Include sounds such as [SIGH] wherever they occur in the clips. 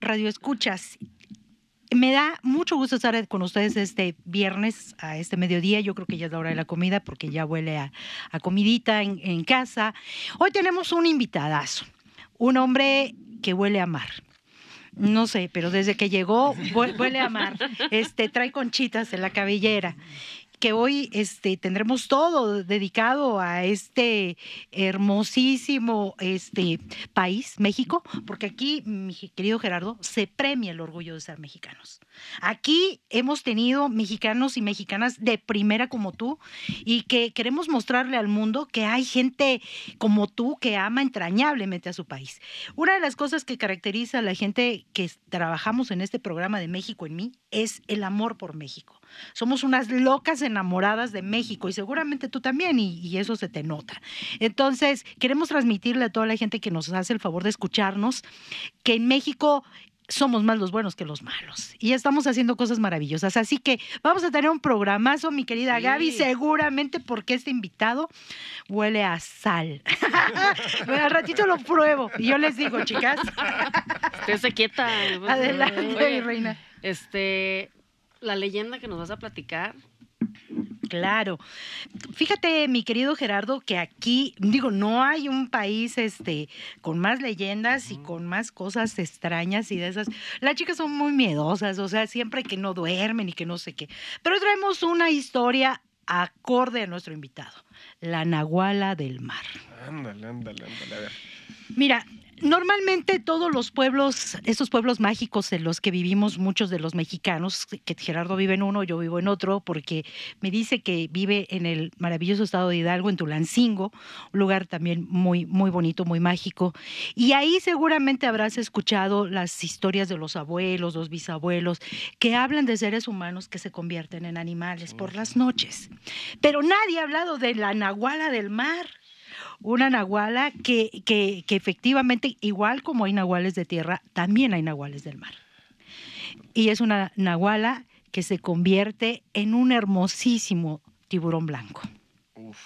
Radio Escuchas. Me da mucho gusto estar con ustedes este viernes a este mediodía. Yo creo que ya es la hora de la comida porque ya huele a, comidita en, en, casa. Hoy tenemos un invitadazo, un hombre que huele a mar. No sé, pero desde que llegó huele a mar. Este trae conchitas en la cabellera que hoy este, tendremos todo dedicado a este hermosísimo este, país, México, porque aquí, mi querido Gerardo, se premia el orgullo de ser mexicanos. Aquí hemos tenido mexicanos y mexicanas de primera como tú y que queremos mostrarle al mundo que hay gente como tú que ama entrañablemente a su país. Una de las cosas que caracteriza a la gente que trabajamos en este programa de México en mí es el amor por México. Somos unas locas enamoradas de México y seguramente tú también y, eso se te nota. Entonces, queremos transmitirle a toda la gente que nos hace el favor de escucharnos que en México somos más los buenos que los malos. Y estamos haciendo cosas maravillosas. Así que vamos a tener un programazo, mi querida Gaby, seguramente porque este invitado huele a sal. bueno, [LAUGHS] al ratito lo pruebo. Y yo les digo, chicas. Estése quieta. Adelante, reina. Este, la leyenda que nos vas a platicar. Claro. Fíjate, mi querido Gerardo, que aquí, digo, no hay un país este con más leyendas y con más cosas extrañas y de esas. Las chicas son muy miedosas, o sea, siempre que no duermen y que no sé qué. Pero traemos una historia acorde a nuestro invitado, la Nahuala del Mar. Ándale, ándale, ándale, a ver. Mira, Normalmente todos los pueblos, esos pueblos mágicos en los que vivimos muchos de los mexicanos, que Gerardo vive en uno, yo vivo en otro, porque me dice que vive en el maravilloso estado de Hidalgo, en Tulancingo, un lugar también muy, muy bonito, muy mágico. Y ahí seguramente habrás escuchado las historias de los abuelos, los bisabuelos, que hablan de seres humanos que se convierten en animales por las noches. Pero nadie ha hablado de la nahuala del mar una nahuala que, que, efectivamente, igual como hay nahuales de tierra, también hay nahuales del mar. Y es una nahuala que se convierte en un hermosísimo tiburón blanco. Uf,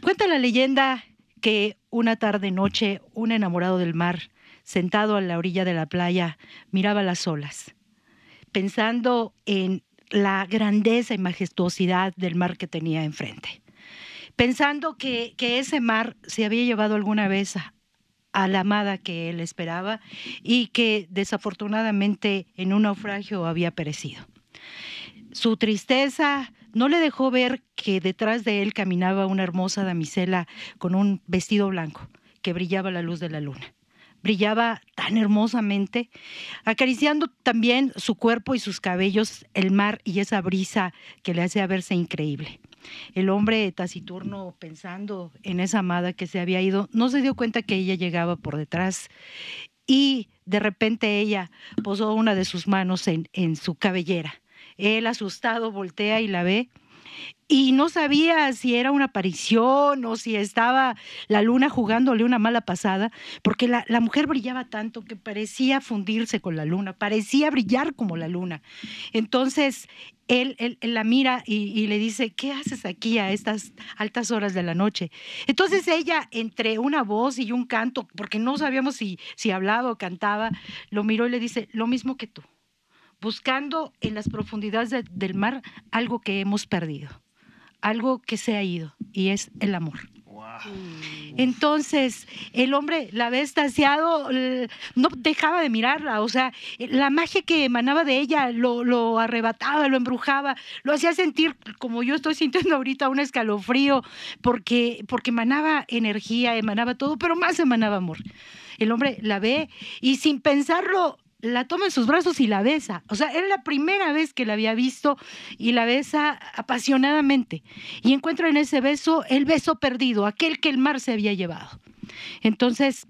Cuenta la leyenda que una tarde noche un enamorado del mar, sentado a la orilla de la playa, miraba las olas, pensando en la grandeza y majestuosidad del mar que tenía enfrente pensando que, ese mar se había llevado alguna vez a, la amada que él esperaba y que desafortunadamente en un naufragio había perecido. Su tristeza no le dejó ver que detrás de él caminaba una hermosa damisela con un vestido blanco que brillaba a la luz de la luna. Brillaba tan hermosamente, acariciando también su cuerpo y sus cabellos, el mar y esa brisa que le hacía verse increíble. El hombre taciturno, pensando en esa amada que se había ido, no se dio cuenta que ella llegaba por detrás y de repente ella posó una de sus manos en, en su cabellera. Él, asustado, voltea y la ve y no sabía si era una aparición o si estaba la luna jugándole una mala pasada, porque la, mujer brillaba tanto que parecía fundirse con la luna, parecía brillar como la luna. Entonces, él, él, la mira y, le dice, ¿qué haces aquí a estas altas horas de la noche? Entonces ella, entre una voz y un canto, porque no sabíamos si, si hablaba o cantaba, lo miró y le dice, lo mismo que tú, buscando en las profundidades del mar algo que hemos perdido algo que se ha ido y es el amor. Entonces, el hombre la ve estasiado, l- no dejaba de mirarla, o sea, la magia que emanaba de ella lo, lo arrebataba, lo embrujaba, lo hacía sentir, como yo estoy sintiendo ahorita, un escalofrío, porque, porque emanaba energía, emanaba todo, pero más emanaba amor. El hombre la ve y sin pensarlo, la toma en sus brazos y la besa. O sea, era la primera vez que la había visto y la besa apasionadamente. Y encuentra en ese beso el beso perdido, aquel que el mar se había llevado. Entonces,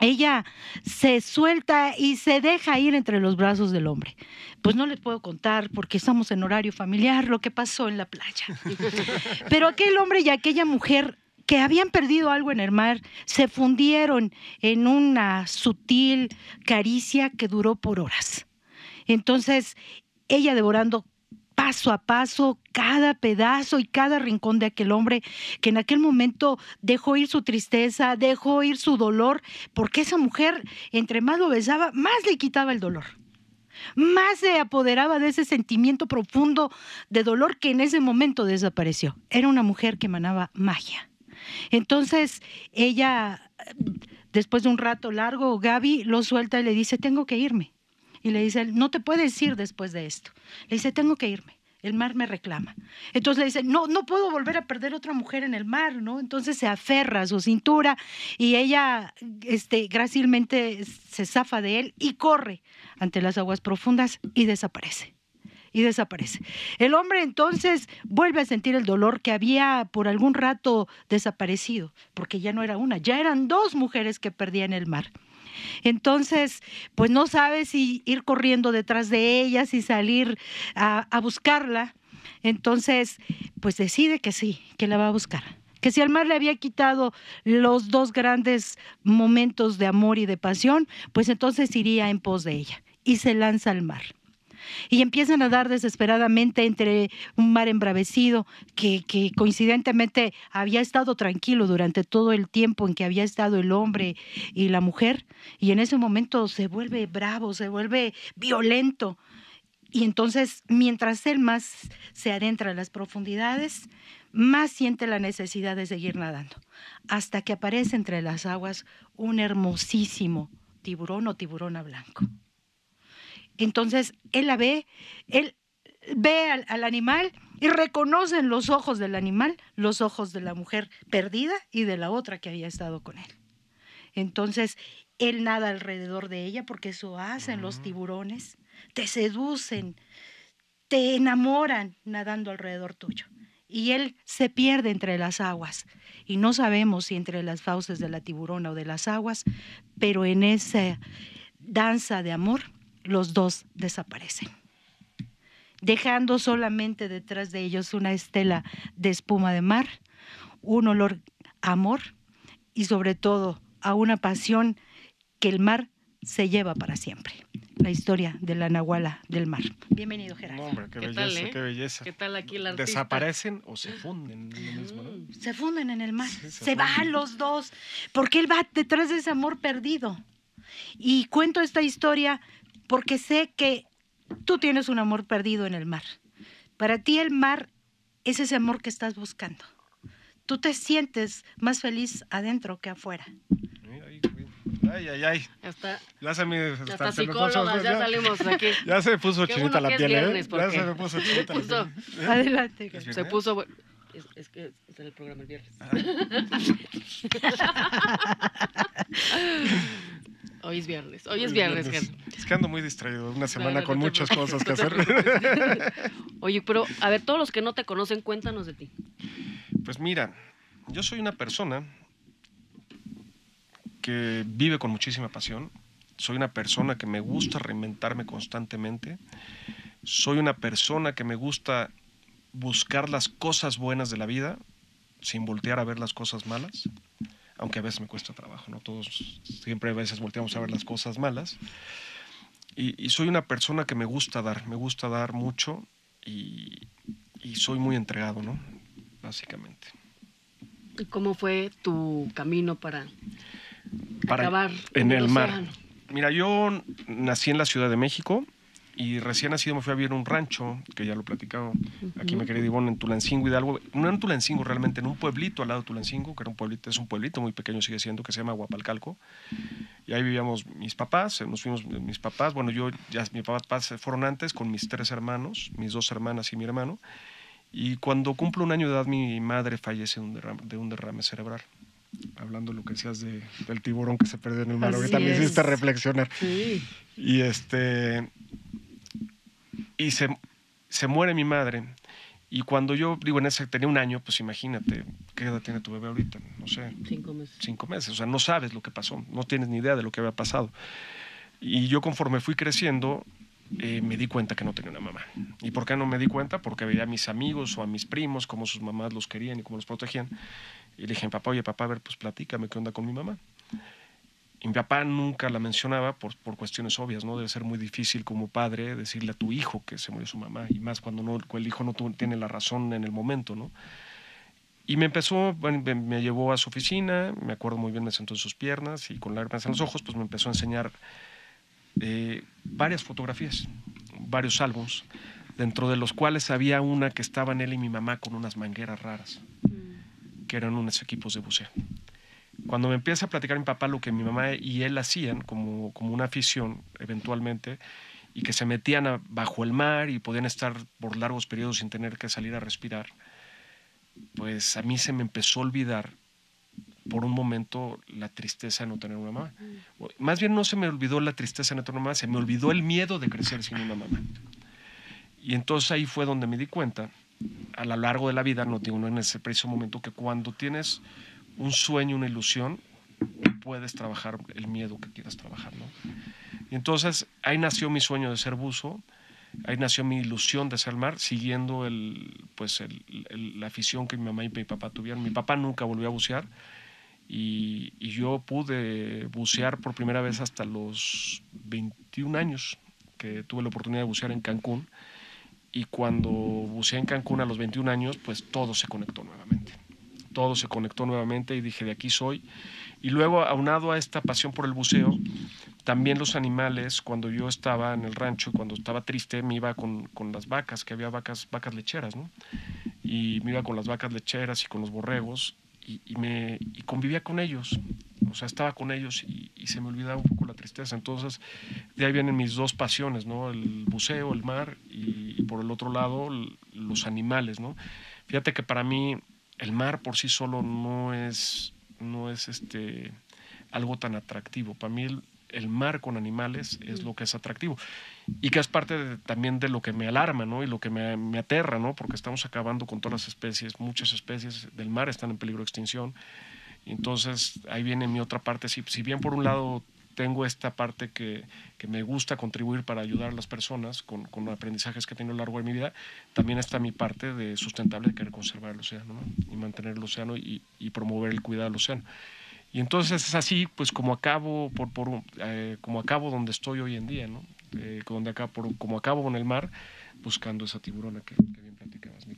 ella se suelta y se deja ir entre los brazos del hombre. Pues no les puedo contar porque estamos en horario familiar lo que pasó en la playa. [LAUGHS] Pero aquel hombre y aquella mujer que habían perdido algo en el mar se fundieron en una sutil caricia que duró por horas. Entonces, ella devorando paso a paso cada pedazo y cada rincón de aquel hombre que en aquel momento dejó ir su tristeza, dejó ir su dolor, porque esa mujer, entre más lo besaba, más le quitaba el dolor. Más se apoderaba de ese sentimiento profundo de dolor que en ese momento desapareció. Era una mujer que emanaba magia. Entonces, ella, después de un rato largo, Gaby lo suelta y le dice, tengo que irme. Y le dice, no te puedes ir después de esto. Le dice, tengo que irme. El mar me reclama. Entonces le dice, no, no puedo volver a perder otra mujer en el mar, ¿no? Entonces se aferra a su cintura y ella, este, grácilmente se zafa de él y corre ante las aguas profundas y desaparece y desaparece. El hombre entonces vuelve a sentir el dolor que había por algún rato desaparecido, porque ya no era una, ya eran dos mujeres que perdían el mar. Entonces, pues no sabe si ir corriendo detrás de ellas y salir a, a buscarla. Entonces, pues decide que sí, que la va a buscar que si al mar le había quitado los dos grandes momentos de amor y de pasión, pues entonces iría en pos de ella y se lanza al mar y empiezan a dar desesperadamente entre un mar embravecido que, que, coincidentemente había estado tranquilo durante todo el tiempo en que había estado el hombre y la mujer y en ese momento se vuelve bravo, se vuelve violento. Y entonces, mientras él más se adentra en las profundidades, más siente la necesidad de seguir nadando, hasta que aparece entre las aguas un hermosísimo tiburón o tiburona blanco. Entonces él la ve, él ve al, al, animal y reconoce en los ojos del animal los ojos de la mujer perdida y de la otra que había estado con él. Entonces él nada alrededor de ella porque eso hacen los tiburones, te seducen, te enamoran nadando alrededor tuyo. Y él se pierde entre las aguas. Y no sabemos si entre las fauces de la tiburona o de las aguas, pero en esa danza de amor los dos desaparecen, dejando solamente detrás de ellos una estela de espuma de mar, un olor a amor y sobre todo a una pasión que el mar se lleva para siempre. La historia de la Nahuala del mar. Bienvenido, Gerardo. No, hombre, qué, ¿Qué belleza, tal, eh? qué belleza. ¿Qué tal aquí el artista? Desaparecen o se funden en lo mismo, ¿no? Se funden en el mar, Sí, se se, van los dos, porque él va detrás de ese amor perdido. Y cuento esta historia porque sé que tú tienes un amor perdido en el mar. Para ti el mar es ese amor que estás buscando. Tú te sientes más feliz adentro que afuera. Ay, ay, ay. Hasta, Ya se me... hasta puso- psicólogas, ya salimos aquí. Ya se puso Qué chinita bueno la piel, viernes, ¿eh? Ya se me puso chinita la [LAUGHS] piel. Adelante. ¿Es Gerardo. Se puso... Es, es que es el programa el viernes. [LAUGHS] Hoy es viernes. Hoy es viernes, Ger. Es que ando muy distraído. Una semana con muchas cosas que hacer. Oye, pero a ver, todos los que no te conocen, cuéntanos de ti. Pues mira, yo soy una persona que vive con muchísima pasión. Soy una persona que me gusta reinventarme constantemente. Soy una persona que me gusta buscar las cosas buenas de la vida sin voltear a ver las cosas malas. Aunque a veces me cuesta trabajo, ¿no? Todos siempre a veces volteamos a ver las cosas malas. Y, y soy una persona que me gusta dar, me gusta dar mucho y, y soy muy entregado, ¿no? Básicamente. ¿Y cómo fue tu camino para, Para- acabar en el el mar. Mira, yo nací en la Ciudad de México y recién nacido me fui a vivir a un rancho, que ya lo he platicado, aquí me quería Ivonne, en Tulancingo, Hidalgo, no en Tulancingo realmente, en un pueblito al lado de Tulancingo, que era un pueblito, es un pueblito muy pequeño, sigue siendo, que se llama Guapalcalco, y ahí vivíamos mis papás, eh, nos fuimos mis papás, bueno, yo, ya mis papás fueron antes con mis tres hermanos, mis dos hermanas y mi hermano, y cuando cumplo un año de edad mi madre fallece de un derrame, de un derrame cerebral hablando de lo que decías de, del tiburón que se perdió en el mar, Así ahorita me hiciste reflexionar. Sí. Y este. Y se, se muere mi madre. Y cuando yo, digo, en ese tenía un año, pues imagínate, ¿qué edad tiene tu bebé ahorita? No sé, Cinco meses. cinco meses. O sea, no sabes lo que pasó, no tienes ni idea de lo que había pasado. Y yo conforme fui creciendo, eh, me di cuenta que no tenía una mamá. ¿Y por qué no me di cuenta? Porque veía a mis amigos o a mis primos, cómo sus mamás los querían y cómo los protegían. Y le dije, papá, oye, papá, a ver, pues platícame qué onda con mi mamá. Y mi papá nunca la mencionaba por, por cuestiones obvias, ¿no? Debe ser muy difícil como padre decirle a tu hijo que se murió su mamá, y más cuando no, el hijo no tiene la razón en el momento, ¿no? Y me empezó, bueno, me, llevó a su oficina, me acuerdo muy bien, me sentó en sus piernas y con lágrimas en los ojos, pues me empezó a enseñar eh, varias fotografías, varios álbums, dentro de los cuales había una que estaban él y mi mamá con unas mangueras raras, que eran unos equipos de buceo. Cuando me empieza a platicar mi papá lo que mi mamá y él hacían como, como una afición eventualmente, y que se metían a- bajo el mar y podían estar por largos periodos sin tener que salir a respirar, pues a mí se me empezó a olvidar por un momento la tristeza de no tener una mamá. Más bien no se me olvidó la tristeza de no tener una mamá, se me olvidó el miedo de crecer sin una mamá. Y entonces ahí fue donde me di cuenta, a lo largo de la vida, no digo no en ese preciso momento, que cuando tienes un sueño, una ilusión, puedes trabajar el miedo que quieras trabajar. Y entonces ahí nació mi sueño de ser buzo, ahí nació mi ilusión de ser mar, siguiendo el, pues la afición que mi mamá y mi papá tuvieron. Mi papá nunca volvió a bucear y yo pude bucear por primera vez hasta los 21 años, que tuve la oportunidad de bucear en Cancún. Y cuando buceé en Cancún a los 21 años, pues todo se conectó nuevamente. Todo se conectó nuevamente y dije, de aquí soy. Y luego, aunado a esta pasión por el buceo, también los animales, cuando yo estaba en el rancho, cuando estaba triste, me iba con, con las vacas, que había vacas, vacas lecheras, ¿no? Y me iba con las vacas lecheras y con los borregos y, me, y convivía con ellos. O sea, estaba con ellos y, se me olvidaba un poco la tristeza. Entonces, de ahí vienen mis dos pasiones, ¿no? El buceo, el mar y, y por el otro lado, los animales, ¿no? Fíjate que para mí el mar por sí solo no es, no es este, algo tan atractivo. Para mí el, el mar con animales es lo que es atractivo y que es parte de- también de lo que me alarma ¿no? y lo que me, me aterra, ¿no? porque estamos acabando con todas las especies, muchas especies del mar están en peligro de extinción. Entonces ahí viene mi otra parte, si, si bien por un lado tengo esta parte que, que me gusta contribuir para ayudar a las personas con, con aprendizajes que he tenido a lo largo de mi vida, también está mi parte de sustentable de querer conservar el océano ¿no? y mantener el océano y, y promover el cuidado del océano. Y entonces es así, pues como acabo, por, por, eh, como acabo donde estoy hoy en día, ¿no? Eh, donde acabo, por- como acabo en el mar, buscando esa tiburona que, que bien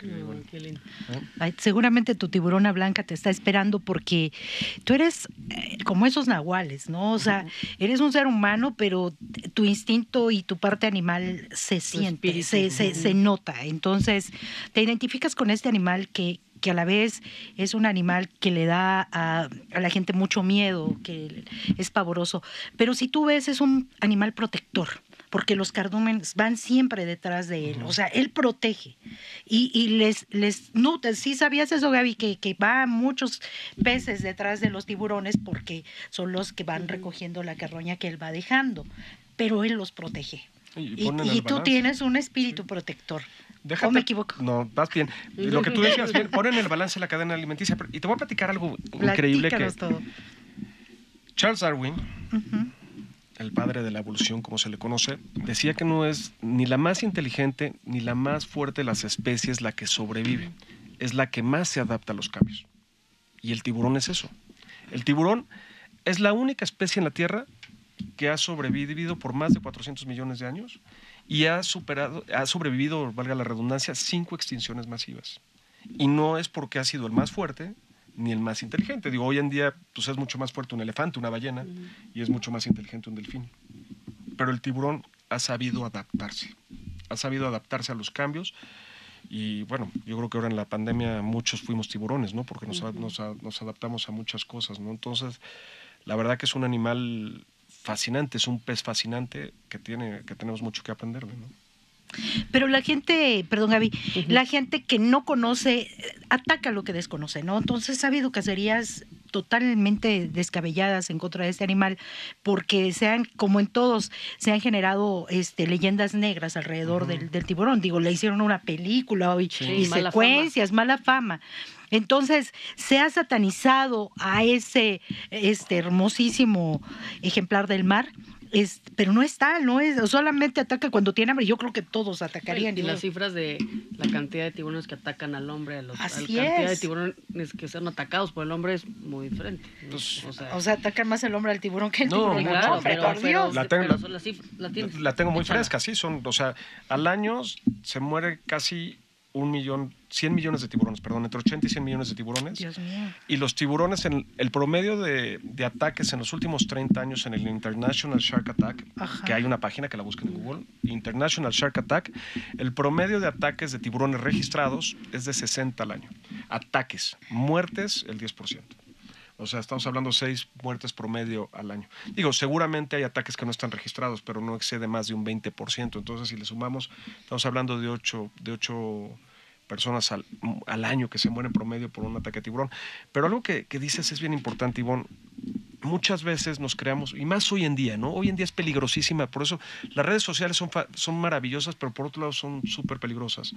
Ivonne. qué lindo. Ay, seguramente tu tiburona blanca te está esperando porque tú eres eh, como esos nahuales, ¿no? O sea, eres un ser humano, pero tu instinto y tu parte animal se siente, se, se, se nota. Entonces, te identificas con este animal que que a la vez es un animal que le da a, a la gente mucho miedo, que es pavoroso. Pero si tú ves, es un animal protector porque los cardúmenes van siempre detrás de él, o sea, él protege y, y les, les nutre. Sí sabías eso, Gaby, que, que va muchos peces detrás de los tiburones porque son los que van recogiendo la carroña que él va dejando, pero él los protege. Y, Y, tú tienes un espíritu protector. Déjate- ¿O me equivoco? No, vas bien. Lo que tú decías, bien, ponen el balance de la cadena alimenticia. Y te voy a platicar algo [LAUGHS] increíble que todo. Charles Darwin. El padre de la evolución, como se le conoce, decía que no es ni la más inteligente ni la más fuerte de las especies la que sobrevive, es la que más se adapta a los cambios. Y el tiburón es eso. El tiburón es la única especie en la Tierra que ha sobrevivido por más de 400 millones de años y ha superado, ha sobrevivido, valga la redundancia, cinco extinciones masivas. Y no es porque ha sido el más fuerte ni el más inteligente. Digo, hoy en día pues, es mucho más fuerte un elefante, una ballena, y es mucho más inteligente un delfín. Pero el tiburón ha sabido adaptarse. Ha sabido adaptarse a los cambios. Y bueno, yo creo que ahora en la pandemia muchos fuimos tiburones, ¿no? Porque nos, adaptamos a muchas cosas, ¿no? Entonces, la verdad que es un animal fascinante, es un pez fascinante que, tiene, que tenemos mucho que aprenderle, ¿no? Pero la gente, perdón Gaby, la gente que no conoce ataca lo que desconoce, ¿no? Entonces ha habido cacerías totalmente descabelladas en contra de este animal porque se han, como en todos, se han generado este, leyendas negras alrededor del, del tiburón. Digo, le hicieron una película y, Sí, y mala secuencias, mala fama. Entonces, se ha satanizado a ese este hermosísimo ejemplar del mar, es, pero no está, no es, solamente ataca cuando tiene hambre. Yo creo que todos atacarían. Y las cifras de la cantidad de tiburones que atacan al hombre, a los, Así la cantidad es. de tiburones que son atacados por el hombre es muy diferente. ¿no? Pues, o sea, O sea, atacan más el hombre al tiburón que el No, tiburón. claro, hombre, pero, por Dios. La tengo- pero la- son las cifras- la tengo muy fresca, sí, son, o sea, al año se muere casi un millón, 100 millones de tiburones, perdón, entre 80 y 100 millones de tiburones. Dios mío. Y los tiburones, en el promedio de, de ataques en los últimos 30 años en el International Shark Attack, Ajá. que hay una página que la busquen en Google, International Shark Attack, el promedio de ataques de tiburones registrados es de 60 al año. Ataques, muertes, el 10%. O sea, estamos hablando seis muertes promedio al año. Digo, seguramente hay ataques que no están registrados, pero no excede más de un 20%. Entonces, si le sumamos, estamos hablando de 8, de ocho personas al, al año que se mueren promedio por un ataque de tiburón. Pero algo que, que dices es bien importante, Ivonne. Muchas veces nos creamos, y más hoy en día, ¿no? Hoy en día es peligrosísima. Por eso las redes sociales son, son maravillosas, pero por otro lado son súper peligrosas.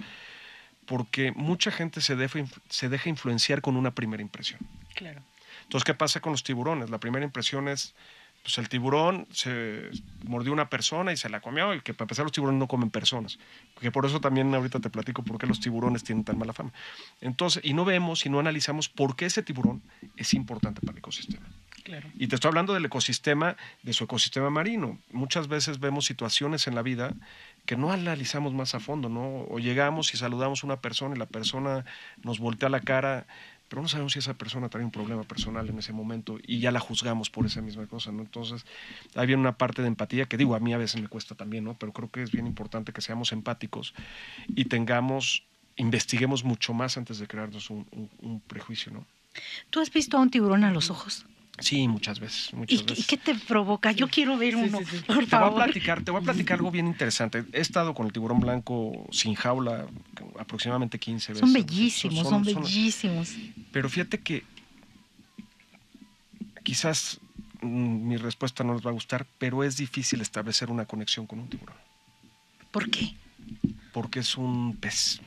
Porque mucha gente se deja, se deja influenciar con una primera impresión. Claro. Entonces, ¿qué pasa con los tiburones? La primera impresión es, pues el tiburón se mordió una persona y se la comió, y que para empezar los tiburones no comen personas. Que por eso también ahorita te platico por qué los tiburones tienen tan mala fama. Entonces, y no vemos y no analizamos por qué ese tiburón es importante para el ecosistema. Claro. Y te estoy hablando del ecosistema, de su ecosistema marino. Muchas veces vemos situaciones en la vida que no analizamos más a fondo, ¿no? O llegamos y saludamos a una persona y la persona nos voltea la cara, pero no sabemos si esa persona trae un problema personal en ese momento y ya la juzgamos por esa misma cosa, ¿no? Entonces, ahí viene una parte de empatía que digo, a mí a veces me cuesta también, ¿no? Pero creo que es bien importante que seamos empáticos y tengamos, investiguemos mucho más antes de crearnos un, un- prejuicio, ¿no? ¿Tú has visto a un tiburón a los ojos? Sí, muchas veces, ¿Y, muchas qué- veces. y qué te provoca? Yo quiero ver uno, por Te voy, a favor. platicar, te voy a platicar algo bien interesante. He estado con el tiburón blanco sin jaula aproximadamente 15 veces. Son bellísimos, son, bellísimos. Pero fíjate que quizás mm, mi respuesta no les va a gustar, pero es difícil establecer una conexión con un tiburón, ¿Por qué? porque es un pez.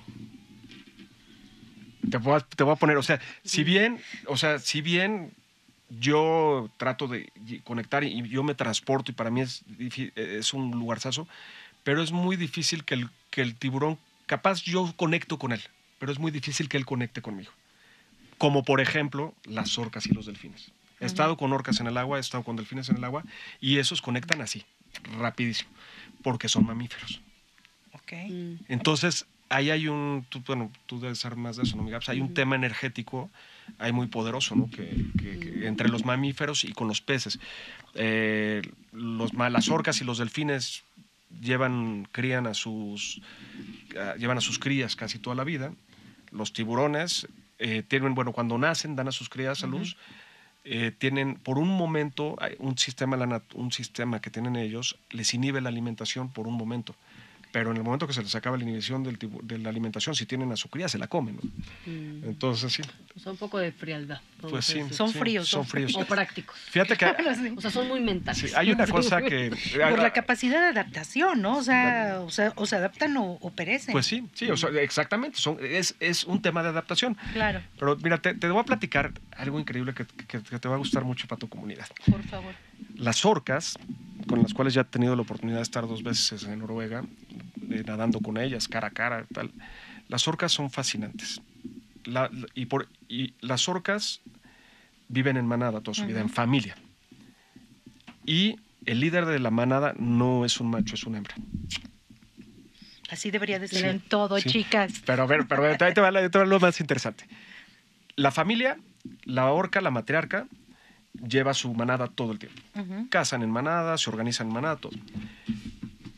Te voy, a, te voy a poner, o sea, si bien, o sea, si bien yo trato de conectar y yo me transporto y para mí es, difí- es un lugarzazo, pero es muy difícil que el, que el tiburón, capaz yo conecto con él, pero es muy difícil que él conecte conmigo. Como por ejemplo las orcas y los delfines. He estado con orcas en el agua, he estado con delfines en el agua y esos conectan así, rapidísimo, porque son mamíferos. Ok. Mm. Entonces, ahí hay un, tú, bueno, tú debes saber más de eso, ¿no, Gabs? Hay un tema energético ahí muy poderoso, ¿no? Que, que- que entre los mamíferos y con los peces. Eh, los, las orcas y los delfines llevan, crían a sus, a- llevan a sus crías casi toda la vida. Los tiburones eh, tienen, bueno, cuando nacen, dan a sus crías a luz. eh, tienen por un momento hay un sistema, un sistema que tienen ellos les inhibe la alimentación por un momento. Pero en el momento que se les acaba la inhibición del tibu- de la alimentación, si tienen a su cría, se la comen. ¿no? Mm. Entonces, sí, sea, un poco de frialdad. pues sí. Son sí, fríos, Son son fríos. O prácticos. Fíjate que [LAUGHS] O sea, son muy mentales. sí, hay una cosa que... [LAUGHS] Por la capacidad de adaptación, ¿no? O sea, o, sea, o se adaptan o, o perecen. Pues sí, sí, o sea, exactamente. Son, es, es un tema de adaptación. Claro, Pero mira, te, te voy a platicar algo increíble que, que- que te va a gustar mucho para tu comunidad. por favor. Las orcas, con las cuales ya he tenido la oportunidad de estar dos veces en Noruega, eh, nadando con ellas, cara a cara, tal. Las orcas son fascinantes. La- y, por, y las orcas viven en manada toda su vida, en familia. Y el líder de la manada no es un macho, es una hembra. Así debería de ser Sí, en todo, sí. chicas. Pero a ver, pero ahí te va, ahí te va lo más interesante. La familia, la orca, la matriarca, lleva su manada todo el tiempo. Cazan en manada, se organizan en manada, todo.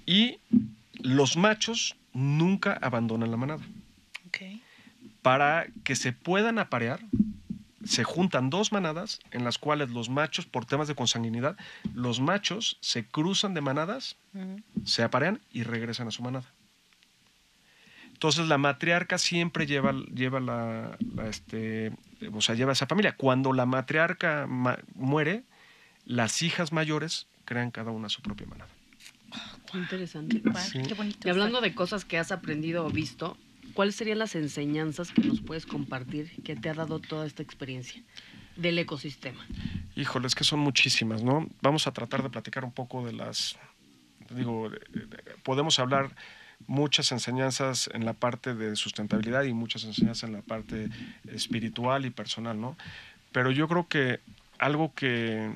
Y los machos nunca abandonan la manada. Ok. Para que se puedan aparear, se juntan dos manadas en las cuales los machos, por temas de consanguinidad, los machos se cruzan de manadas, se aparean y regresan a su manada. Entonces la matriarca siempre lleva, lleva la, la, este, o sea, lleva esa familia. Cuando la matriarca ma- muere, las hijas mayores crean cada una su propia manada. Qué interesante. Sí. Qué bonito. Y hablando de cosas que has aprendido o visto, ¿cuáles serían las enseñanzas que nos puedes compartir que te ha dado toda esta experiencia del ecosistema? Híjole, es que son muchísimas, ¿no? Vamos a tratar de platicar un poco de las, digo, de- de- podemos hablar muchas enseñanzas en la parte de sustentabilidad y muchas enseñanzas en la parte espiritual y personal, ¿no? Pero yo creo que algo que,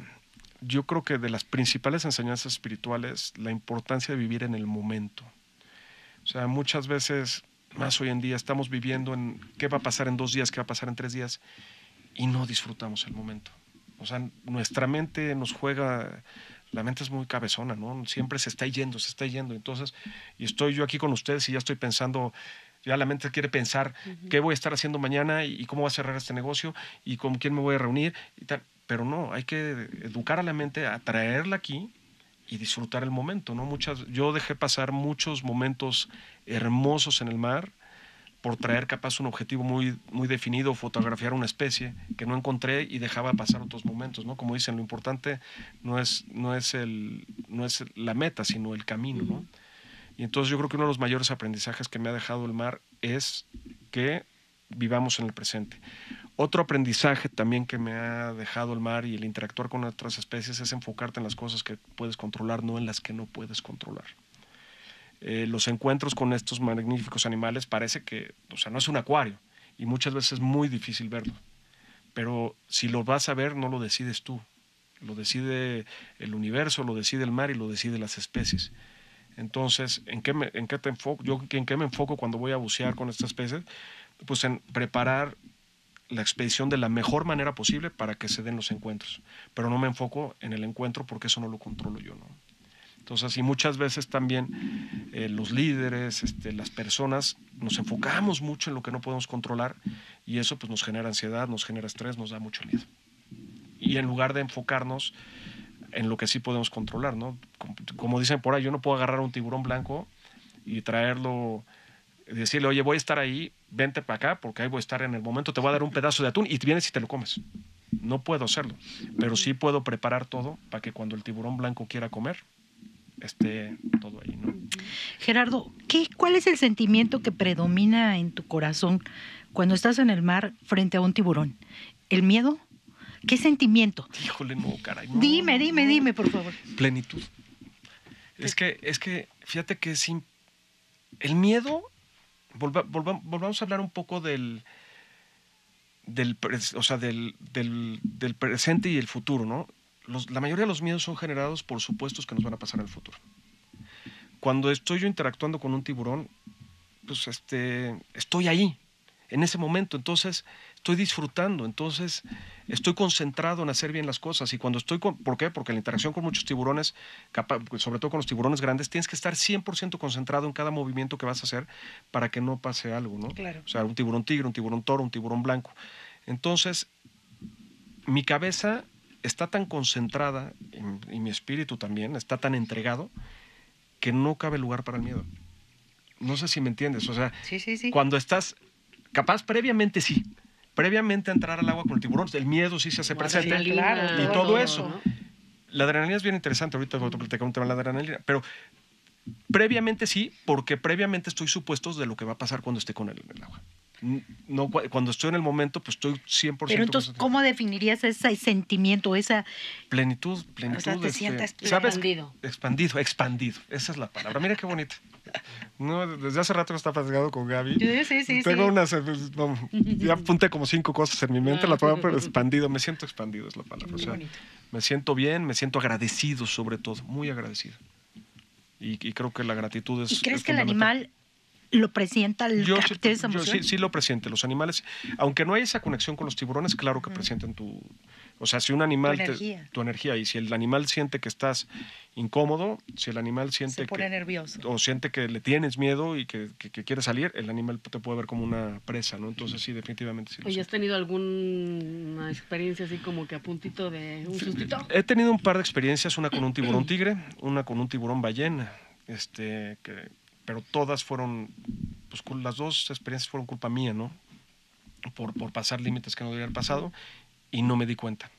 yo creo que de las principales enseñanzas espirituales, la importancia de vivir en el momento. O sea, muchas veces, más hoy en día, estamos viviendo en qué va a pasar en dos días, qué va a pasar en tres días, y no disfrutamos el momento. O sea, nuestra mente nos juega, la mente es muy cabezona, ¿no? Siempre se está yendo, se está yendo. Entonces, y estoy yo aquí con ustedes y ya estoy pensando, ya la mente quiere pensar qué voy a estar haciendo mañana y cómo va a cerrar este negocio y con quién me voy a reunir y tal. Pero no, hay que educar a la mente, a traerla aquí y disfrutar el momento, ¿no? Muchas, yo dejé pasar muchos momentos hermosos en el mar por traer capaz un objetivo muy, muy definido, fotografiar una especie que no encontré y dejaba pasar otros momentos, ¿no? Como dicen, lo importante no es, no es, el, no es la meta, sino el camino, ¿no? Y entonces yo creo que uno de los mayores aprendizajes que me ha dejado el mar es que vivamos en el presente. Otro aprendizaje también que me ha dejado el mar y el interactuar con otras especies es enfocarte en las cosas que puedes controlar, no en las que no puedes controlar. Eh, los encuentros con estos magníficos animales parece que, o sea, no es un acuario y muchas veces es muy difícil verlo. Pero si lo vas a ver, no lo decides tú. Lo decide el universo, lo decide el mar y lo decide las especies. Entonces, ¿en qué, me, en qué te enfoco? Yo en qué me enfoco cuando voy a bucear con estas especies? Pues en preparar la expedición de la mejor manera posible para que se den los encuentros. Pero no me enfoco en el encuentro porque eso no lo controlo yo, ¿no? Entonces, y muchas veces también eh, los líderes, este, las personas, nos enfocamos mucho en lo que no podemos controlar y eso pues nos genera ansiedad, nos genera estrés, nos da mucho miedo. Y en lugar de enfocarnos en lo que sí podemos controlar, ¿no? Como, dicen por ahí, yo no puedo agarrar un tiburón blanco y traerlo, y decirle, oye, voy a estar ahí, vente para acá, porque ahí voy a estar en el momento, te voy a dar un pedazo de atún y vienes y te lo comes. No puedo hacerlo, pero sí puedo preparar todo para que cuando el tiburón blanco quiera comer, esté todo ahí, ¿no? Gerardo, ¿qué, ¿cuál es el sentimiento que predomina en tu corazón cuando estás en el mar frente a un tiburón? ¿El miedo? ¿Qué sentimiento? Híjole, no, caray. no, dime, dime, dime, por favor. Plenitud. Es que, es que, fíjate que sin el miedo, volva- volva- volvamos a hablar un poco del, del, o sea, del, del, del presente y el futuro, ¿no? Los- la mayoría de los miedos son generados por supuestos que nos van a pasar en el futuro. Cuando estoy yo interactuando con un tiburón, pues este, estoy ahí, en ese momento, entonces estoy disfrutando, entonces estoy concentrado en hacer bien las cosas y cuando estoy con, ¿por qué? Porque la interacción con muchos tiburones, sobre todo con los tiburones grandes, tienes que estar 100% concentrado en cada movimiento que vas a hacer para que no pase algo, ¿no? Claro. O sea, un tiburón tigre, un tiburón toro, un tiburón blanco. Entonces, mi cabeza está tan concentrada y, y mi espíritu también está tan entregado que no cabe lugar para el miedo. No sé si me entiendes, o sea, Sí, sí, sí. cuando estás capaz previamente sí, previamente a entrar al agua con el tiburón, el miedo sí se hace presente y todo, eso. ¿no? La adrenalina es bien interesante, ahorita voy a platicar un tema de la adrenalina, pero previamente sí, porque previamente estoy supuesto de lo que va a pasar cuando esté con él en el agua. No, cu- cuando estoy en el momento, pues estoy 100% Pero entonces. ¿cómo definirías ese sentimiento, esa... Plenitud, plenitud. te este, sientas ¿sabes? expandido. Expandido, expandido. Esa es la palabra. Mira qué bonito. [LAUGHS] No, desde hace rato está platicando con Gaby. Sí, sí, sí, Tengo sí. unas, pues, no, ya [LAUGHS] apunté como cinco cosas en mi mente, la palabra pero expandido, me siento expandido es la palabra. O sea, me siento bien, me siento agradecido sobre todo, muy agradecido. Y, y creo que la gratitud es... ¿Y crees es que el animal lo presienta el Yo, sí, yo sí, sí lo presiente. Los animales, aunque no hay esa conexión con los tiburones, claro que presienten tu... O sea, si un animal... te- energía. tu energía. Y si el animal siente que estás incómodo, si el animal siente Se pone que... nervioso. O siente que le tienes miedo y que, que- que quiere salir, el animal te puede ver como una presa, ¿no? Entonces sí, definitivamente sí. lo Oye, ¿has tenido alguna experiencia así como que a puntito de un sustito? He tenido un par de experiencias, una con un tiburón tigre, una con un tiburón ballena, este, que, pero todas fueron, pues las dos experiencias fueron culpa mía, ¿no? Por, por pasar límites que no debería haber pasado y no me di cuenta.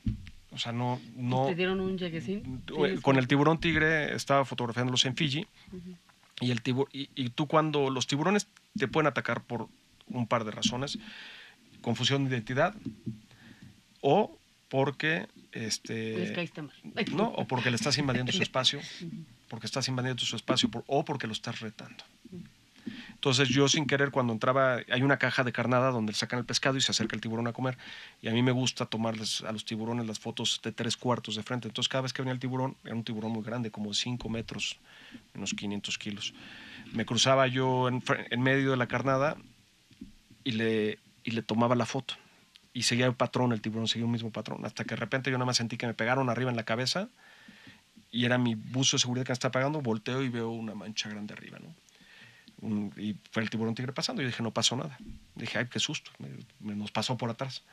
O sea, no, no. ¿Te dieron un lleguesín? Eh, Con el tiburón tigre estaba fotografiándolos en Fiji y, el tibu- y, y tú cuando los tiburones te pueden atacar por un par de razones, confusión de identidad o porque este Les caíste mal. No o porque le estás invadiendo su [LAUGHS] espacio, porque estás invadiendo su espacio o porque lo estás retando. Entonces yo sin querer cuando entraba, hay una caja de carnada donde sacan el pescado y se acerca el tiburón a comer. Y a mí me gusta tomarles a los tiburones las fotos de tres cuartos de frente. Entonces cada vez que venía el tiburón, era un tiburón muy grande, como de 5 metros, unos 500 kilos. Me cruzaba yo en, en medio de la carnada y le, y le tomaba la foto. Y seguía el patrón, el tiburón seguía un mismo patrón. Hasta que de repente yo nada más sentí que me pegaron arriba en la cabeza y era mi buzo de seguridad que me estaba pagando. Volteo y veo una mancha grande arriba, ¿no? Un- y fue el tiburón tigre pasando. Yo dije, no pasó nada. Dije, ay, qué susto. Me, me- nos pasó por atrás.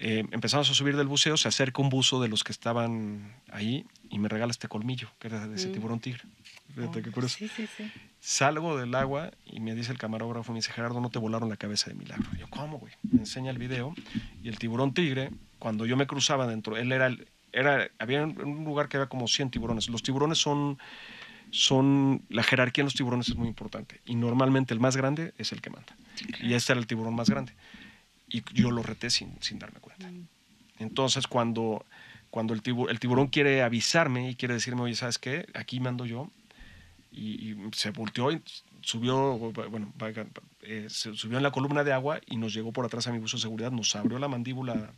Eh, empezamos a subir del buceo, se acerca un buzo de los que estaban ahí y me regala este colmillo, que era de ese Mm. tiburón tigre. Fíjate qué curioso. Sí, sí, sí. Salgo del agua y me dice el camarógrafo, me dice, Gerardo, no te volaron la cabeza de milagro. Yo, ¿cómo, güey? Me enseña el video y el tiburón tigre, cuando yo me cruzaba dentro, él era, el- era había un lugar que había como 100 tiburones. Los tiburones son, son, la jerarquía en los tiburones es muy importante y normalmente el más grande es el que manda. Y este era el tiburón más grande. Y yo lo reté sin, sin darme cuenta. Entonces, cuando, cuando el, tibu- el tiburón quiere avisarme y quiere decirme, oye, ¿sabes qué? Aquí mando yo. Y, y se volteó y subió, bueno, eh, subió en la columna de agua y nos llegó por atrás a mi buzo de seguridad, nos abrió la mandíbula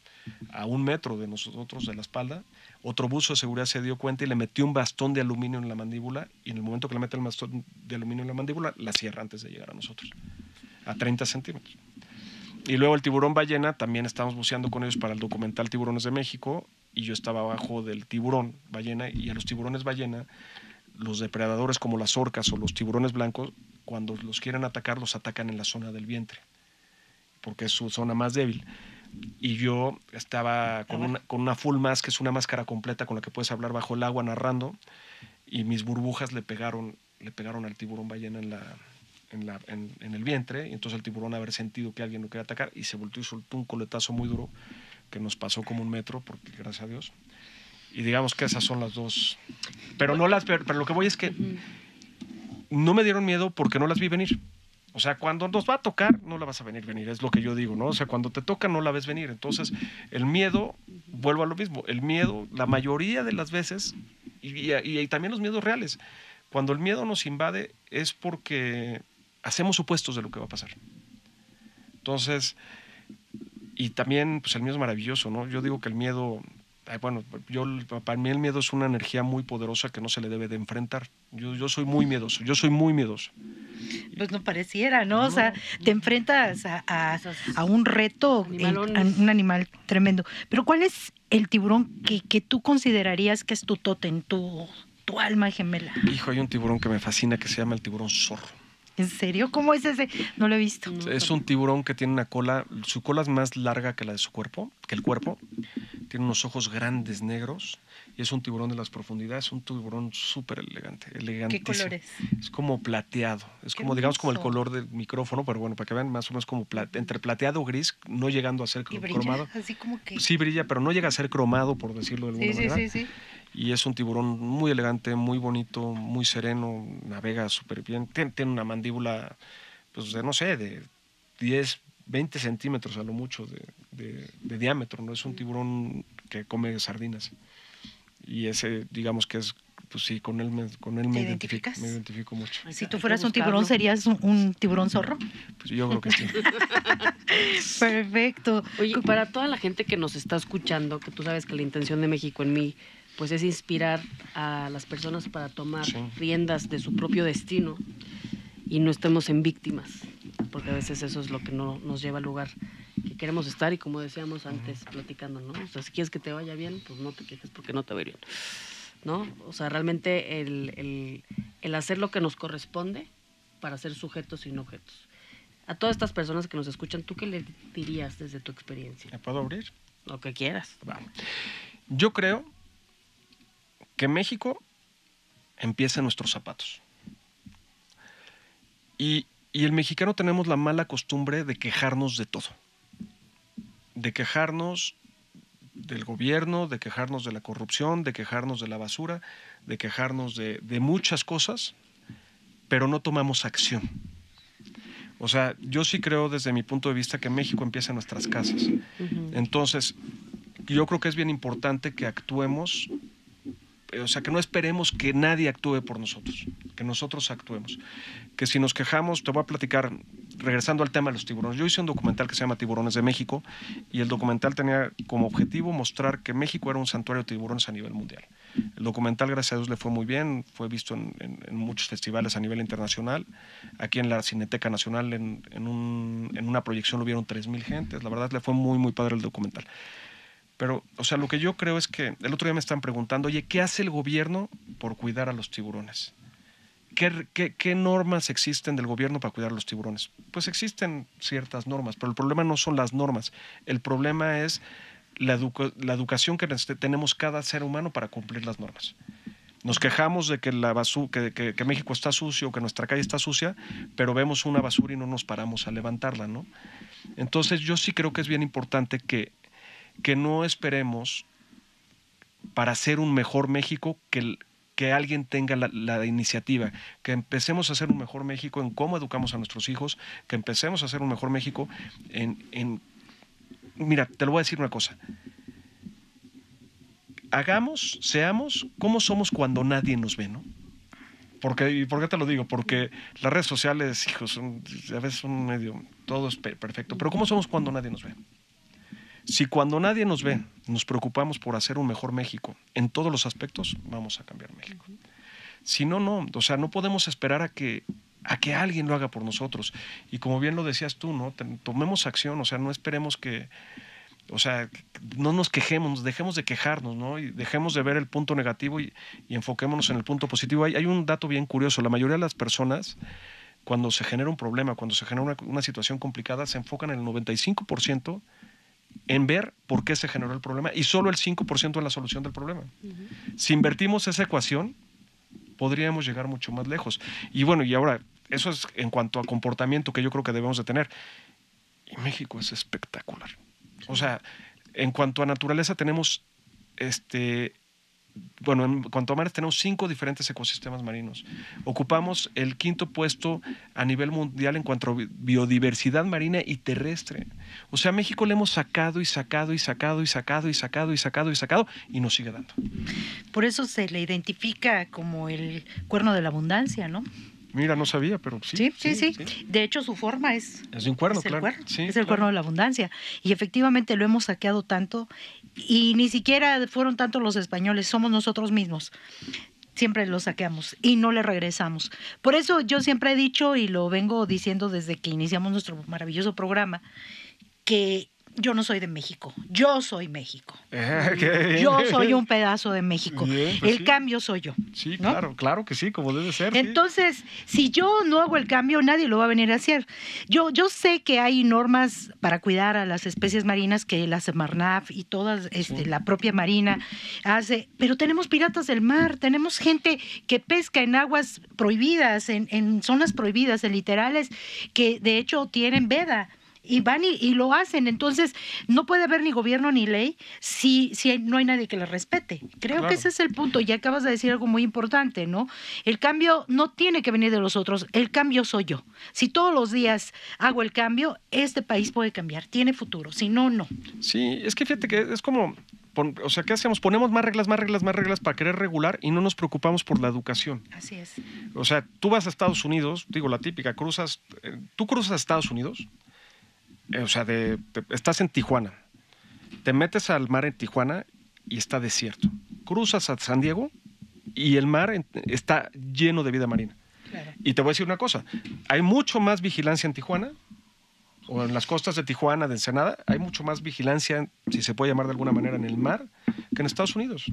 a un metro de nosotros, de la espalda. Otro buzo de seguridad se dio cuenta y le metió un bastón de aluminio en la mandíbula y en el momento que le mete el bastón de aluminio en la mandíbula, la cierra antes de llegar a nosotros, a 30 centímetros. Y luego el tiburón ballena, también estábamos buceando con ellos para el documental Tiburones de México y yo estaba abajo del tiburón ballena y a los tiburones ballena, los depredadores como las orcas o los tiburones blancos, cuando los quieren atacar, los atacan en la zona del vientre, porque es su zona más débil. Y yo estaba con una, con una full mask, que es una máscara completa con la que puedes hablar bajo el agua narrando, y mis burbujas le pegaron, le pegaron al tiburón ballena en la, en, la, en, en el vientre, y entonces el tiburón haber sentido que alguien lo quería atacar y se volteó y soltó un coletazo muy duro que nos pasó como un metro, porque gracias a Dios. Y digamos que esas son las dos. Pero no las pero, pero lo que voy es que no me dieron miedo porque no las vi venir. O sea, cuando nos va a tocar, no la vas a venir venir, es lo que yo digo, ¿no? O sea, cuando te toca, no la ves venir. Entonces, el miedo, vuelvo a lo mismo, el miedo, la mayoría de las veces, y, y- también los miedos reales, cuando el miedo nos invade es porque hacemos supuestos de lo que va a pasar. Entonces, y también, pues el miedo es maravilloso, ¿no? Yo digo que el miedo, bueno, yo, para mí el miedo es una energía muy poderosa que no se le debe de enfrentar. Yo, yo soy muy miedoso, yo soy muy miedoso. Pues no pareciera, ¿no? O sea, te enfrentas a, a- Esas- a un reto, a un animal tremendo. Pero ¿cuál es el tiburón que, que tú considerarías que es tu tótem, tu, tu alma gemela? Hijo, hay un tiburón que me fascina que se llama el tiburón zorro. ¿En serio? ¿Cómo es ese? No lo he visto. Es un tiburón que tiene una cola, su cola es más larga que la de su cuerpo, que el cuerpo. Tiene unos ojos grandes negros y es un tiburón de las profundidades, un tiburón súper elegante, ¿Qué elegantísimo. colores? Es como plateado, es Qué como digamos como el color del micrófono, pero bueno, para que vean más o menos como pla- entre plateado gris, no llegando a ser Y cro- brilla, cromado. así como que... Sí brilla, pero no llega a ser cromado, por decirlo de alguna sí, sí, manera. sí, sí. Y es un tiburón muy elegante, muy bonito, muy sereno, navega súper bien. Tien- Tiene, una mandíbula, pues de no sé, de 10, 20 centímetros a lo mucho de, de- de diámetro, ¿no? Es un tiburón que come sardinas. Y ese, digamos que es, pues sí, con él me, con él me, ¿Te identifico, identificas? me identifico mucho. Si tú fueras un tiburón. ¿serías un, un tiburón zorro? Pues yo creo que sí. [LAUGHS] Perfecto. Oye, para toda la gente que nos está escuchando, que tú sabes que la intención de México en mí, pues es inspirar a las personas para tomar Sí. riendas de su propio destino. Y no estemos en víctimas, porque a veces eso es lo que no nos lleva al lugar que queremos estar y como decíamos antes platicando, ¿no? O sea, si quieres que te vaya bien, pues no te quejes porque no te va bien, ¿no? O sea, realmente el, el, el hacer lo que nos corresponde para ser sujetos y no objetos. A todas estas personas que nos escuchan, ¿tú qué le dirías desde tu experiencia? ¿Me puedo abrir? Lo que quieras. Va. Yo creo que México empieza en nuestros zapatos. Y, y el mexicano tenemos la mala costumbre de quejarnos de todo. De quejarnos del gobierno, de quejarnos de la corrupción, de quejarnos de la basura, de quejarnos de, de muchas cosas, pero no tomamos acción. O sea, yo sí creo desde mi punto de vista que México empieza en nuestras casas. Entonces, yo creo que es bien importante que actuemos, eh, o sea, que no esperemos que nadie actúe por nosotros, que nosotros actuemos. Que si nos quejamos, te voy a platicar, regresando al tema de los tiburones. Yo hice un documental que se llama Tiburones de México y el documental tenía como objetivo mostrar que México era un santuario de tiburones a nivel mundial. El documental, gracias a Dios, le fue muy bien, fue visto en, muchos festivales a nivel internacional. Aquí en la Cineteca Nacional, en una proyección lo vieron 3.000 gentes. La verdad, le fue muy, muy padre el documental. Pero, o sea, lo que yo creo es que el otro día me están preguntando, oye, ¿qué hace el gobierno por cuidar a los tiburones? ¿Qué, normas existen del gobierno para cuidar a los tiburones? Pues existen ciertas normas, pero el problema no son las normas. El problema es la, educa- la educación que tenemos cada ser humano para cumplir las normas. Nos quejamos de que, México está sucio, que nuestra calle está sucia, pero vemos una basura y no nos paramos a levantarla, ¿no? Entonces yo sí creo que es bien importante que, que no esperemos para ser un mejor México que, que alguien tenga la, la iniciativa, que empecemos a hacer un mejor México en cómo educamos a nuestros hijos, que empecemos a hacer un mejor México en... en mira, te lo voy a decir una cosa. Hagamos, seamos, como somos cuando nadie nos ve, ¿no? Porque, ¿Y por qué te lo digo? Porque las redes sociales, hijos, son, a veces son medio, todo es pe- perfecto, pero ¿cómo somos cuando nadie nos ve? Si cuando nadie nos ve nos preocupamos por hacer un mejor México en todos los aspectos, vamos a cambiar México. Si no, no, o sea, no podemos esperar a que a que alguien lo haga por nosotros. Y como bien lo decías tú, ¿no? Tomemos acción, o sea, no esperemos que, o sea, no nos quejemos, dejemos de quejarnos, ¿no? Y dejemos de ver el punto negativo y, y enfoquémonos en el punto positivo. Hay, hay un dato bien curioso, la mayoría de las personas, cuando se genera un problema, cuando se genera una, una situación complicada, se enfocan en el 95% en ver por qué se generó el problema y solo el 5% en la solución del problema. Si invertimos esa ecuación, podríamos llegar mucho más lejos. Y bueno, y ahora, eso es en cuanto a comportamiento que yo creo que debemos de tener. Y México es espectacular. O sea, en cuanto a naturaleza tenemos, este, bueno, en cuanto a mares tenemos cinco diferentes ecosistemas marinos. Ocupamos el quinto puesto a nivel mundial en cuanto a bi- biodiversidad marina y terrestre. O sea, a México le hemos sacado y sacado y sacado y sacado y sacado y sacado y sacado y nos sigue dando. Por eso se le identifica como el cuerno de la abundancia, ¿no? Mira, no sabía, pero sí. Sí, sí, sí. De hecho, su forma es Es un cuerno, es el claro. cuerno, Sí, es el claro. cuerno de la abundancia. Y efectivamente lo hemos saqueado tanto y ni siquiera fueron tanto los españoles, somos nosotros mismos. Siempre lo saqueamos y no le regresamos. Por eso yo siempre he dicho y lo vengo diciendo desde que iniciamos nuestro maravilloso programa, que yo no soy de México, yo soy México. [LAUGHS] Eh. Yo soy un pedazo de México. Bien, pues el sí. cambio soy yo. Sí, ¿no? claro, claro que sí, como debe ser. sí. Entonces, si yo no hago el cambio, nadie lo va a venir a hacer. Yo, yo sé que hay normas para cuidar a las especies marinas que la Semarnat y todas, este, la propia Marina hace, pero tenemos piratas del mar, tenemos gente que pesca en aguas prohibidas, en, en zonas prohibidas, en literales, que de hecho tienen veda. Y van y, y lo hacen. Entonces, no puede haber ni gobierno ni ley si, si hay- no hay nadie que la respete. Creo Claro. que ese es el punto. Y acabas de decir algo muy importante, ¿no? El cambio no tiene que venir de los otros. El cambio soy yo. Si todos los días hago el cambio, este país puede cambiar. Tiene futuro. Si no, no. Sí, es que fíjate que es como, o sea, ¿qué hacemos? Ponemos más reglas, más reglas, más reglas para querer regular y no nos preocupamos por la educación. Así es. O sea, tú vas a Estados Unidos, digo la típica, cruzas, eh, tú cruzas a Estados Unidos, o sea, de, estás en Tijuana, te metes al mar en Tijuana y está desierto. Cruzas a San Diego y el mar en- está lleno de vida marina. Y te voy a decir una cosa, hay mucho más vigilancia en Tijuana o en las costas de Tijuana, de Ensenada, hay mucho más vigilancia, si se puede llamar de alguna manera, en el mar que en Estados Unidos.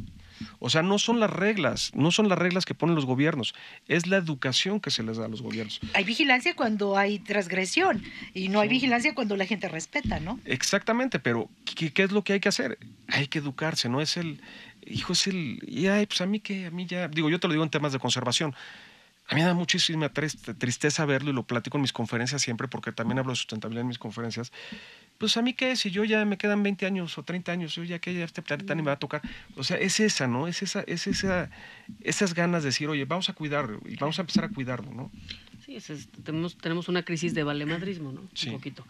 O sea, no son las reglas, no son las reglas que ponen los gobiernos, es la educación que se les da a los gobiernos. Hay vigilancia cuando hay transgresión y no hay vigilancia cuando la gente respeta, ¿no? Exactamente, pero ¿qué, qué es lo que hay que hacer? Hay que educarse, no es el, hijo, es el, y ay, pues a mí que, a mí ya, digo, yo te lo digo en temas de conservación. A mí me da muchísima triste- tristeza verlo y lo platico en mis conferencias siempre, porque también hablo de sustentabilidad en mis conferencias. Pues a mí qué, si yo ya me quedan 20 años o 30 años, yo ya que ya este planeta ni me va a tocar. O sea, es esa, ¿no? Es esa, es esa, esas ganas de decir, oye, vamos a cuidarlo y vamos a empezar a cuidarlo, ¿no? Sí, es- es- tenemos, tenemos una crisis de valemadrismo, ¿no? Sí. Un poquito.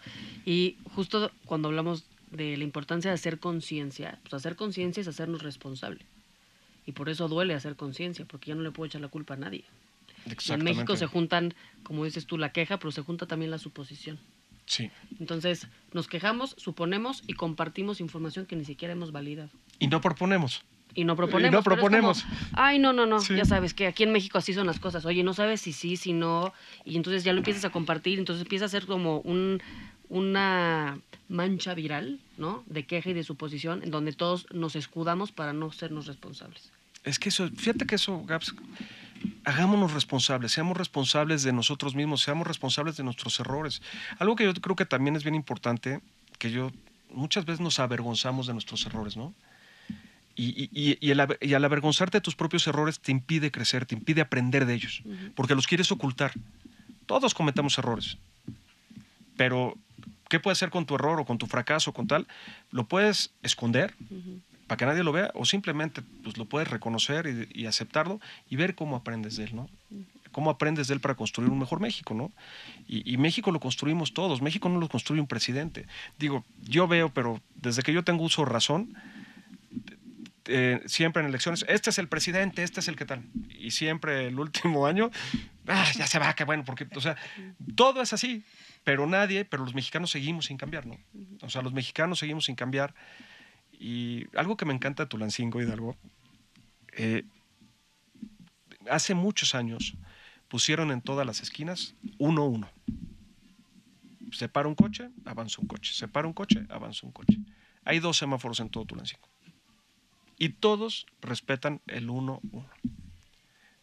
Y justo cuando hablamos de la importancia de hacer conciencia, pues hacer conciencia es hacernos responsable. Y por eso duele hacer conciencia, porque ya no le puedo echar la culpa a nadie. En México se juntan, como dices tú, la queja, pero se junta también la suposición. Sí. Entonces, nos quejamos, suponemos y compartimos información que ni siquiera hemos validado. Y no proponemos. Y no proponemos. Y no como, proponemos. Ay, no, no, no. Sí. Ya sabes que aquí en México así son las cosas. Oye, no sabes si sí, si no. Y entonces ya lo empiezas a compartir. Entonces empieza a ser como un, una mancha viral, ¿no? De queja y de suposición, en donde todos nos escudamos para no sernos responsables. Es que eso, fíjate que eso, Gaps, hagámonos responsables, seamos responsables de nosotros mismos, seamos responsables de nuestros errores. Algo que yo creo que también es bien importante, que yo muchas veces nos avergonzamos de nuestros errores, ¿no? Y, y- y- el al avergonzarte de tus propios errores te impide crecer, te impide aprender de ellos, porque los quieres ocultar. Todos cometemos errores, pero ¿qué puedes hacer con tu error o con tu fracaso, con tal? Lo puedes esconder para que nadie lo vea o simplemente pues, lo puedes reconocer y, y aceptarlo y ver cómo aprendes de él, ¿no? Cómo aprendes de él para construir un mejor México, ¿no? Y, y México lo construimos todos, México no lo construye un presidente. Digo, yo veo, pero desde que yo tengo uso razón, eh, siempre en elecciones, este es el presidente, este es el que tal. Y siempre el último año, ah, ya se va, qué bueno, porque, o sea, todo es así, pero nadie, pero los mexicanos seguimos sin cambiar, ¿no? O sea, los mexicanos seguimos sin cambiar. Y algo que me encanta de Tulancingo Hidalgo, eh, hace muchos años pusieron en todas las esquinas uno uno. Se para un coche, avanza un coche. Se para un coche, avanza un coche. Hay dos semáforos en todo Tulancingo. Y todos respetan el uno uno.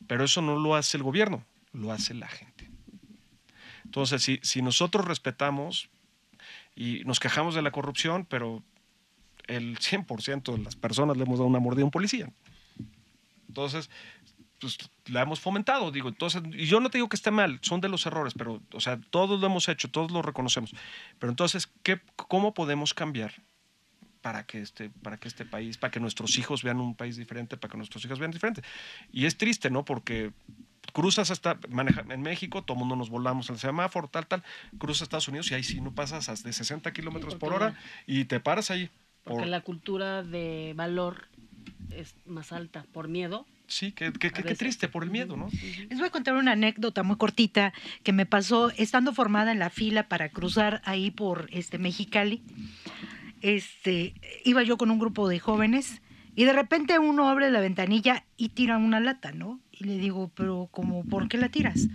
Pero eso no lo hace el gobierno, lo hace la gente. Entonces, si, si nosotros respetamos y nos quejamos de la corrupción, pero el 100% de las personas le hemos dado una mordida a un policía. Entonces, pues la hemos fomentado, digo. Entonces, y yo no te digo que esté mal, son de los errores, pero, o sea, todos lo hemos hecho, todos lo reconocemos. Pero entonces, ¿qué, ¿cómo podemos cambiar para que, este, para que este país, para que nuestros hijos vean un país diferente, para que nuestros hijos vean diferente? Y es triste, ¿no? Porque cruzas hasta maneja, en México, todo el mundo nos volamos al semáforo, tal, tal, cruzas Estados Unidos y ahí sí no pasas de 60 kilómetros por hora y te paras ahí. Porque por- la cultura de valor es más alta por miedo. Sí, qué, qué- qué- triste por el miedo, ¿no? Les voy a contar una anécdota muy cortita que me pasó estando formada en la fila para cruzar ahí por este Mexicali. Este, iba yo con un grupo de jóvenes y de repente uno abre la ventanilla y tira una lata, ¿no? Y le digo, pero como, ¿por qué la tiras?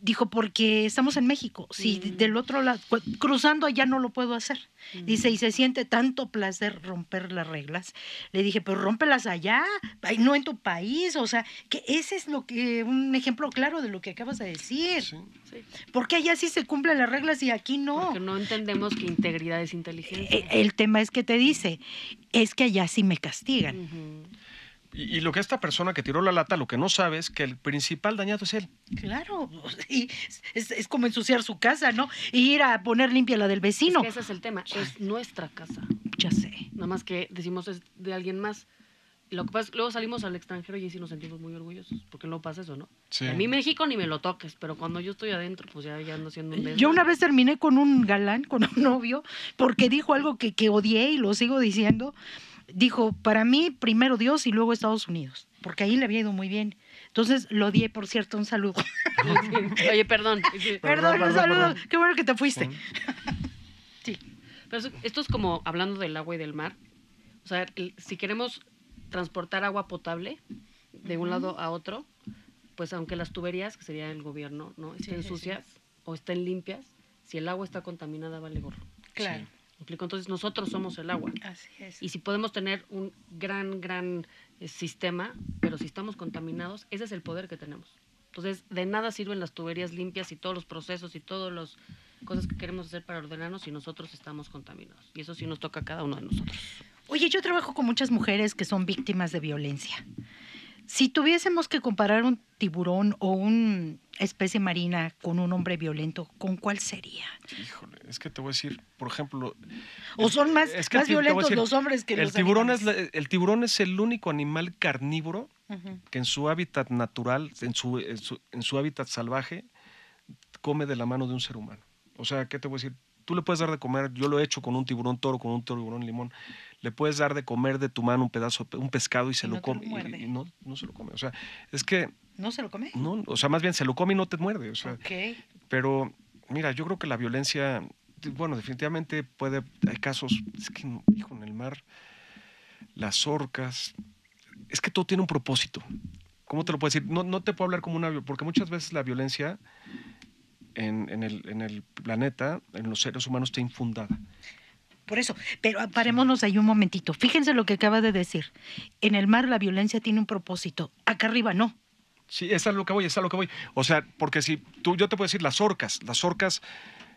Dijo, porque estamos en México. Si Mm. del otro lado, cruzando allá no lo puedo hacer. Mm. Dice, y se siente tanto placer romper las reglas. Le dije, pero rómpelas allá, no en tu país. O sea, que ese es lo que, un ejemplo claro de lo que acabas de decir. Sí. Sí. Porque allá sí se cumplen las reglas y aquí no. Porque no entendemos que integridad es inteligencia. E- El tema es que te dice, es que allá sí me castigan. Y, y lo que esta persona que tiró la lata, lo que no sabe es que el principal dañado es él. Claro, [LAUGHS] y es, es como ensuciar su casa, ¿no? Y ir a poner limpia la del Es vecino. que ese es el tema, es nuestra casa. Ya sé. Nada más que decimos es de alguien más. Lo que pasa es luego salimos al extranjero y ahí sí nos sentimos muy orgullosos, porque no pasa eso, ¿no? Sí. A mí México ni me lo toques, pero cuando yo estoy adentro, pues ya, ya ando haciendo un Yo una vez terminé con un galán, con un novio, porque dijo algo que, que odié y lo sigo diciendo. Dijo, para mí, primero Dios y luego Estados Unidos, porque ahí le había ido muy bien. Entonces lo odié, por cierto, un saludo. [LAUGHS] Oye, perdón. [LAUGHS] Perdón, un saludo. perdón. Qué bueno que te fuiste. [LAUGHS] Sí. Pero esto es como hablando del agua y del mar. O sea, el- si queremos transportar agua potable de un lado a otro, pues aunque las tuberías, que sería el gobierno, ¿no? estén sí, sí. sucias o estén limpias, si el agua está contaminada, vale gorro. Claro. Entonces nosotros somos el agua. Así es. Y si podemos tener un gran, gran eh, sistema, pero si estamos contaminados, ese es el poder que tenemos. Entonces, de nada sirven las tuberías limpias y todos los procesos y todas las cosas que queremos hacer para ordenarnos si nosotros estamos contaminados. Y eso sí nos toca a cada uno de nosotros. Oye, yo trabajo con muchas mujeres que son víctimas de violencia. Si tuviésemos que comparar un tiburón o una especie marina con un hombre violento, ¿con cuál sería? Híjole, es que te voy a decir, por ejemplo... ¿O son más, es que más violentos decir, los hombres que el los tiburón es animales? la- El tiburón es el único animal carnívoro que en su hábitat natural, en su, en su, en su hábitat salvaje, come de la mano de un ser humano. O sea, ¿qué te voy a decir? Tú le puedes dar de comer, yo lo he hecho con un tiburón toro, con un tiburón limón, le puedes dar de comer de tu mano un pedazo, un pescado y se Y lo no te lo come. y- y no, no se lo come. O sea, es que, ¿No se lo come? no, o sea, más bien se lo come y no te muerde. O sea, Ok. pero, mira, yo creo que la violencia, bueno, definitivamente puede, hay casos, es que, hijo, en el mar, las orcas, es que todo tiene un propósito. ¿Cómo te lo puedo decir? No, no te puedo hablar como una, porque muchas veces la violencia en, en el, en el planeta, en los seres humanos, está infundada. Por eso, pero parémonos ahí un momentito. Fíjense lo que acaba de decir. En el mar la violencia tiene un propósito. Acá arriba no. Sí, es a lo que voy, es a lo que voy. O sea, porque si tú, yo te puedo decir las orcas, las orcas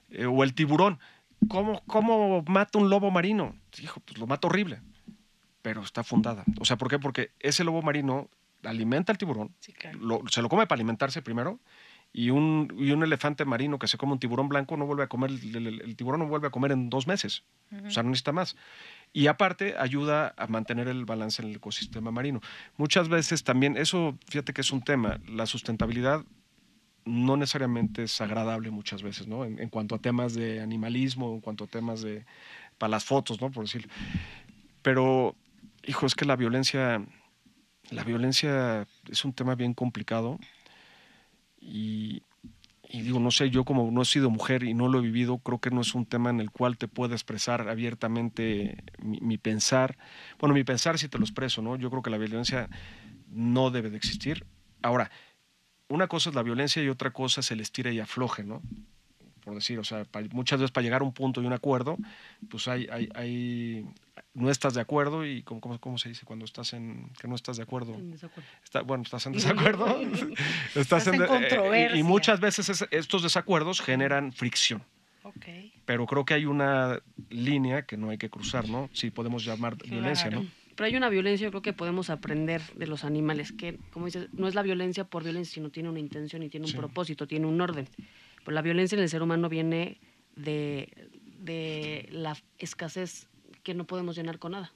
eh, o el tiburón, ¿cómo, ¿cómo mata un lobo marino? Hijo, pues lo mata horrible, pero está fundada. O sea, ¿por qué? Porque ese lobo marino alimenta al tiburón, Sí, claro. lo- se lo come para alimentarse primero, y un, y un elefante marino que se come un tiburón blanco no vuelve a comer, el, el- el tiburón no vuelve a comer en dos meses. O sea, no necesita más. Y aparte ayuda a mantener el balance en el ecosistema marino. Muchas veces también, eso fíjate que es un tema, la sustentabilidad no necesariamente es agradable muchas veces, ¿no? En, en cuanto a temas de animalismo, en cuanto a temas de, para las fotos, ¿no? Por decir. Pero, hijo, es que la violencia, la violencia es un tema bien complicado y, digo, no sé, yo como no he sido mujer y no lo he vivido, creo que no es un tema en el cual te pueda expresar abiertamente mi, pensar. Bueno, mi pensar sí te lo expreso, ¿no? Yo creo que la violencia no debe de existir. Ahora, una cosa es la violencia y otra cosa es el estira y afloje, ¿no? Por decir, o sea, muchas veces para llegar a un punto y un acuerdo, pues hay, hay, hay no estás de acuerdo y ¿cómo, cómo, cómo se dice cuando estás en que no estás de acuerdo? En desacuerdo. Está- bueno, estás en [LAUGHS] desacuerdo. [LAUGHS] Estás en de- eh, y- y, controversia. muchas veces es- estos desacuerdos generan fricción. Pero creo que hay una línea que no hay que cruzar, ¿no? Si podemos llamar violencia, ¿no? Pero hay una violencia, yo creo que podemos aprender de los animales, que, como dices, no es la violencia por violencia, sino tiene una intención y tiene un Sí. propósito, tiene un orden. Pero la violencia en el ser humano viene de, de la escasez que no podemos llenar con nada.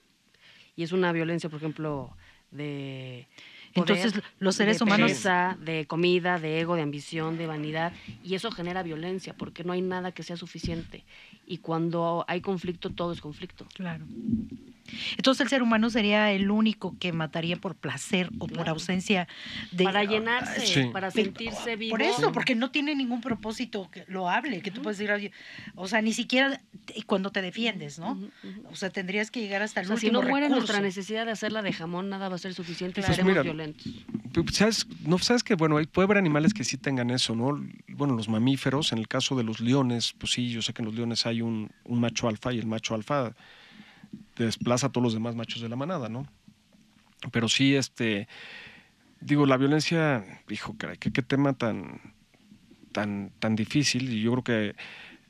Y es una violencia, por ejemplo, de... poder, Entonces, los seres de humanos- pereza, de comida, de ego, de ambición, de vanidad, y eso genera violencia, porque no hay nada que sea suficiente. Y cuando hay conflicto, todo es conflicto. Claro. Entonces el ser humano sería el único que mataría por placer o por Claro. ausencia de para llenarse, Sí. para sentirse vivo. Por eso, porque no tiene ningún propósito que lo hable, que tú puedes decir, o sea, ni siquiera cuando te defiendes, ¿no? O sea, tendrías que llegar hasta O el sea, si no muere recurso. nuestra necesidad de hacerla de jamón, nada va a ser suficiente y seremos Mira, violentos. ¿Sabes? No, sabes que, bueno, hay- puede haber animales que sí tengan eso, ¿no? Bueno, los mamíferos, en el caso de los leones, pues sí, yo sé que en los leones hay un, un macho alfa y el macho alfa desplaza a todos los demás machos de la manada, ¿no? Pero sí, este, digo, la violencia, hijo, caray, qué, tema tan, tan, tan difícil y yo creo que,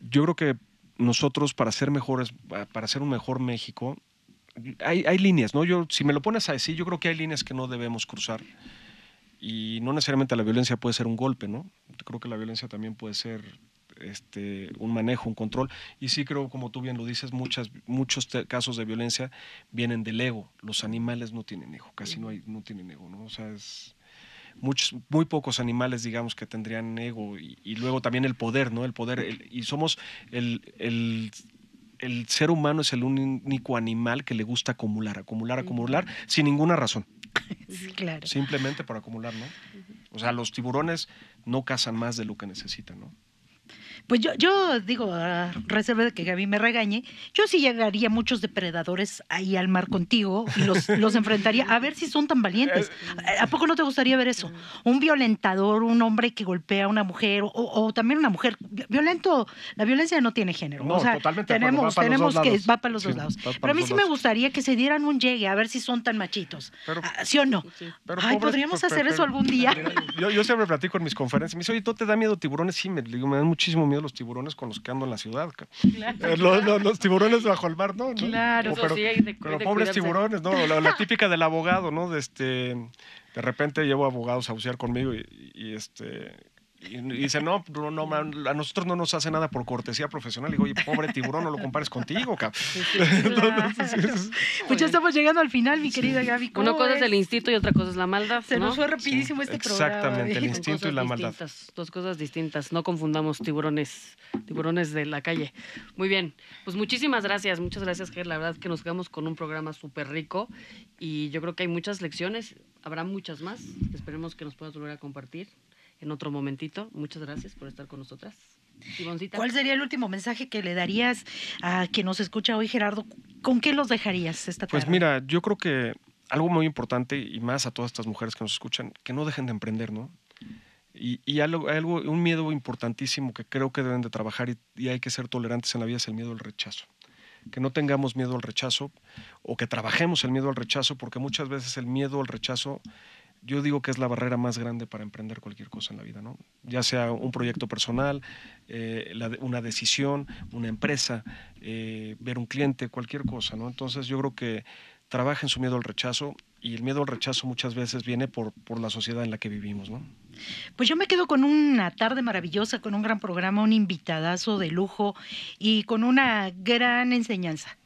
yo creo que nosotros para ser mejores, para ser un mejor México, hay, hay líneas, ¿no? Yo, si me lo pones a decir, yo creo que hay líneas que no debemos cruzar. Y no necesariamente la violencia puede ser un golpe, ¿no? Creo que la violencia también puede ser este, un manejo, un control. Y sí creo, como tú bien lo dices, muchas, muchos casos de violencia vienen del ego. Los animales no tienen ego, casi no, hay, no tienen ego, ¿no? O sea, es muchos, muy pocos animales, digamos, que tendrían ego. Y, y luego también el poder, ¿no? El poder. el- y somos el, el el ser humano es el único animal que le gusta acumular, acumular, acumular, sin ninguna razón. [LAUGHS] Sí, claro. Simplemente para acumular, ¿no? O sea, los tiburones no cazan más de lo que necesitan, ¿no? Pues yo, yo digo, a reserva de que Gaby me regañe, yo sí llegaría muchos depredadores ahí al mar contigo y los, [LAUGHS] los enfrentaría a ver si son tan valientes. ¿A poco no te gustaría ver eso? Un violentador, un hombre que golpea a una mujer o, o también una mujer. Violento, la violencia no tiene género. No, o sea, totalmente tenemos, tenemos que va para los Sí, dos lados. Pero a mí sí me gustaría que se dieran un llegue a ver si son tan machitos. Pero- Ah, ¿Sí o no? Pero Ay, podríamos pero- hacer pero- eso algún día. [LAUGHS] Yo, yo siempre platico en mis conferencias. Me dice, oye, ¿tú te da miedo tiburones? Sí, me, digo, me dan muchísimo miedo los tiburones con los que ando en la ciudad. Eh, los, los- los tiburones bajo el mar, ¿no? Claro. O pero, sí, hay de- pero de pobres cuidarse. tiburones, ¿no? La, la típica del abogado, ¿no? De, este, de repente llevo abogados a bucear conmigo y, y, este... Y, y dice, no, no, no, man, a nosotros no nos hace nada por cortesía profesional. Y digo, oye, pobre tiburón, no lo compares contigo, cabrón. Pues ya estamos llegando al final, mi querida Gaby. ¿cómo Una cosa es el instinto y otra cosa es la maldad. Se ¿no? nos fue rapidísimo este programa. exactamente, el instinto y la maldad. Dos cosas distintas. No confundamos tiburones, tiburones de la calle. Muy bien. Pues muchísimas gracias, muchas gracias, Ger. La verdad que nos quedamos con un programa súper rico y yo creo que hay muchas lecciones. Habrá muchas más. Esperemos que nos puedas volver a compartir en otro momentito. Muchas gracias por estar con nosotras. ¿Cuál sería el último mensaje que le darías a quien nos escucha hoy, Gerardo? ¿Con qué los dejarías esta tarde? Pues mira, yo creo que algo muy importante y más a todas estas mujeres que nos escuchan, que no dejen de emprender, ¿no? Y, y algo, algo, un miedo importantísimo que creo que deben de trabajar y, y hay que ser tolerantes en la vida es el miedo al rechazo. Que no tengamos miedo al rechazo o que trabajemos el miedo al rechazo, porque muchas veces el miedo al rechazo, yo digo que es la barrera más grande para emprender cualquier cosa en la vida, ¿no? Ya sea un proyecto personal, eh, una decisión, una empresa, eh, ver un cliente, cualquier cosa, ¿no? Entonces yo creo que trabajen su miedo al rechazo y el miedo al rechazo muchas veces viene por, por la sociedad en la que vivimos, ¿no? Pues yo me quedo con una tarde maravillosa, con un gran programa, un invitadazo de lujo y con una gran enseñanza.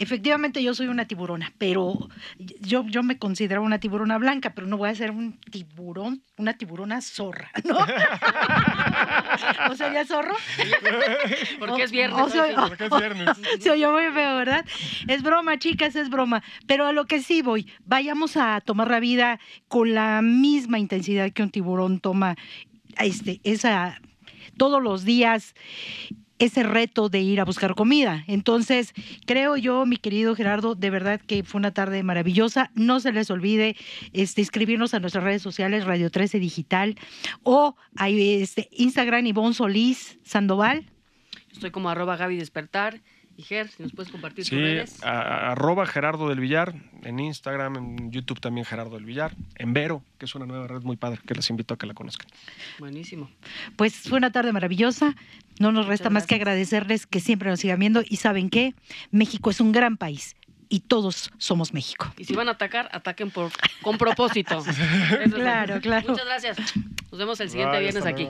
Efectivamente yo soy una tiburona, pero yo, yo me considero una tiburona blanca, pero no voy a ser un tiburón, una tiburona zorra, ¿no? [LAUGHS] ¿O sería zorro? [LAUGHS] Porque es viernes. O soy- hoy, Porque es viernes. Se oyó muy feo, ¿verdad? Es broma, chicas, es broma. Pero a lo que sí voy, vayamos a tomar la vida con la misma intensidad que un tiburón toma este, esa, todos los días ese reto de ir a buscar comida. Entonces, creo yo, mi querido Gerardo, de verdad que fue una tarde maravillosa. No se les olvide este, inscribirnos a nuestras redes sociales, Radio 13 Digital, o a este, Instagram, Ivonne Solís Sandoval. Estoy como arroba Gaby Despertar. Y Ger, si nos puedes compartir tus Sí, redes. a- a- arroba Gerardo del Villar, en Instagram, en YouTube también Gerardo del Villar, en Vero, que es una nueva red muy padre, que les invito a que la conozcan. Buenísimo. Pues fue una tarde maravillosa. No nos resta más que agradecerles que siempre nos sigan viendo. Y saben qué, México es un gran país y todos somos México. Y si van a atacar, ataquen por, con propósito. [LAUGHS] Eso es lo- Claro, claro. Muchas gracias. Nos vemos el siguiente Bye, viernes aquí.